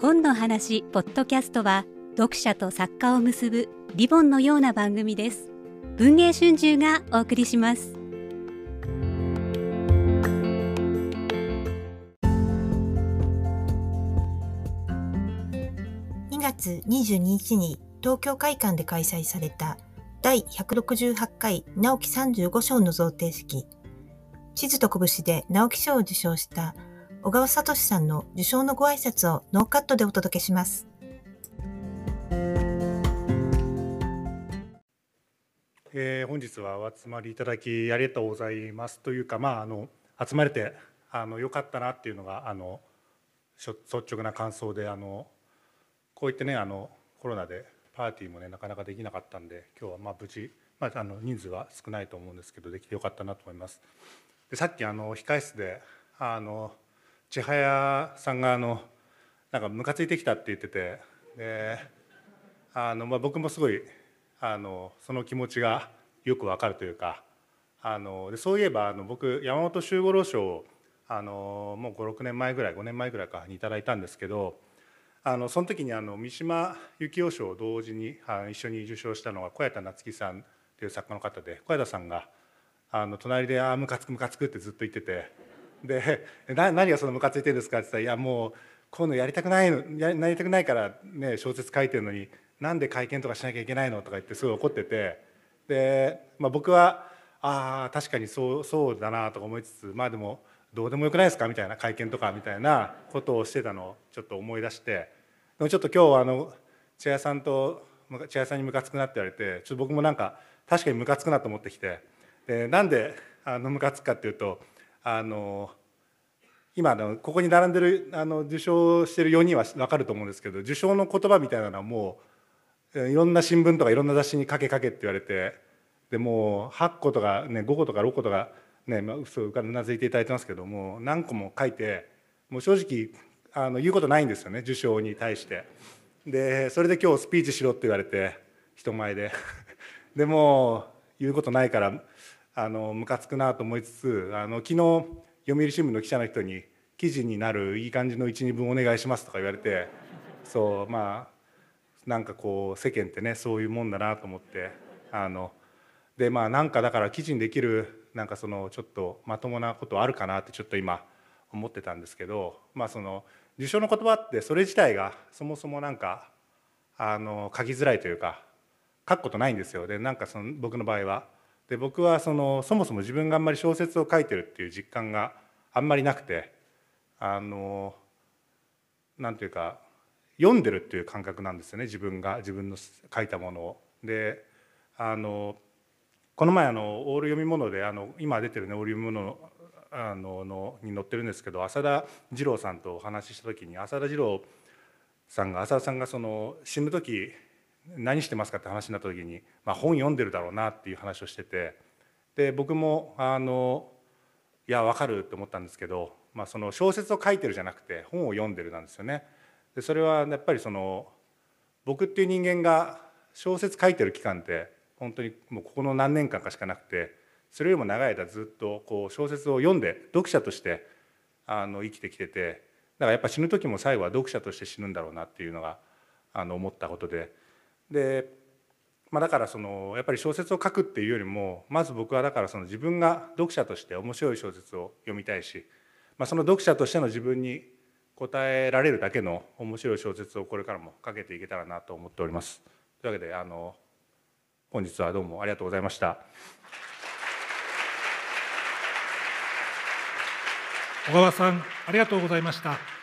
本の話ポッドキャストは読者と作家を結ぶリボンのような番組です。文藝春秋がお送りします。2月22日に東京会館で開催された第168回直木35賞の贈呈式。地図と拳で直木賞を受賞した小川聡さんの受賞のご挨拶をノーカットでお届けします。えー、本日はお集まりいただきありがとうございますというか、まあ、あの集まれてあのよかったなっていうのがあの率直な感想であのこういってねあのコロナでパーティーもねなかなかできなかったんで今日はまあ無事、まあ、あの人数は少ないと思うんですけどできてよかったなと思います。でさっきあの控室であの千早さんがあのなんかムカついてきたって言っててであの、まあ、僕もすごいあのその気持ちがよくわかるというかあのでそういえばあの僕山本周五郎賞をあのもう56年前ぐらい5年前ぐらいかに頂いたんですけどあのその時にあの三島由紀夫賞を同時にあ一緒に受賞したのが小谷田夏樹さんという作家の方で小谷田さんがあの隣で「ああムカつくムカつく」ってずっと言っててで 「何がそのムカついてるんですか?」って言ったら「いやもうこういうのやりたくないのやりたくないからね小説書いてるのになんで会見とかしなきゃいけないの?」とか言ってすごい怒っててで、まあ、僕は「ああ確かにそうそうだな」とか思いつつまあでもどうでもよくないですかみたいな会見とかみたいなことをしてたのをちょっと思い出してでもちょっと今日あの千谷さんと千谷さんにムカつくなって言われてちょっと僕もなんか確かにムカつくなと思ってきてでなんであのムカつくかっていうとあの今のここに並んでるあの受賞してる4人は分かると思うんですけど受賞の言葉みたいなのはもういろんな新聞とかいろんな雑誌に書け書けって言われてでもう8個とか、ね、5個とか6個とかねまあ、そううなずいていただいてますけども何個も書いてもう正直あの言うことないんですよね受賞に対して。でそれで今日スピーチしろって言われて人前で でも言うことないからあのムカつくなと思いつつあの昨日読売新聞の記者の人に記事になるいい感じの12文お願いしますとか言われてそうまあなんかこう世間ってねそういうもんだなと思ってあのでまあなんかだから記事にできるなんかそのちょっとまともなことあるかなってちょっと今思ってたんですけどまあその受賞の言葉ってそれ自体がそもそもなんかあの書きづらいというか書くことないんですよでなんかその僕の場合は。で僕はそのそもそも自分があんまり小説を書いてるっていう実感があんまりなくてあのなんていうか読んでるっていう感覚なんですよね自分が自分の書いたものを。であのこの前あのオール読み物であの今出てるねオール読み物あののに載ってるんですけど浅田次郎さんとお話しした時に浅田次郎さんが浅田さんがその死ぬ時何してますかって話になった時に、まあ、本読んでるだろうなっていう話をしててで僕もあのいや分かるって思ったんですけど、まあ、その小説を書いてるじゃなくて本を読んでるなんですよね。でそれはやっぱりその僕っていう人間が小説書いてる期間って本当にもうここの何年間かしかなくてそれよりも長い間ずっとこう小説を読んで読者としてあの生きてきててだからやっぱ死ぬ時も最後は読者として死ぬんだろうなっていうのがあの思ったことでで、まあ、だからそのやっぱり小説を書くっていうよりもまず僕はだからその自分が読者として面白い小説を読みたいし、まあ、その読者としての自分に答えられるだけの面白い小説をこれからも書けていけたらなと思っております。というわけであの本日はどうもありがとうございました。小川さんありがとうございました。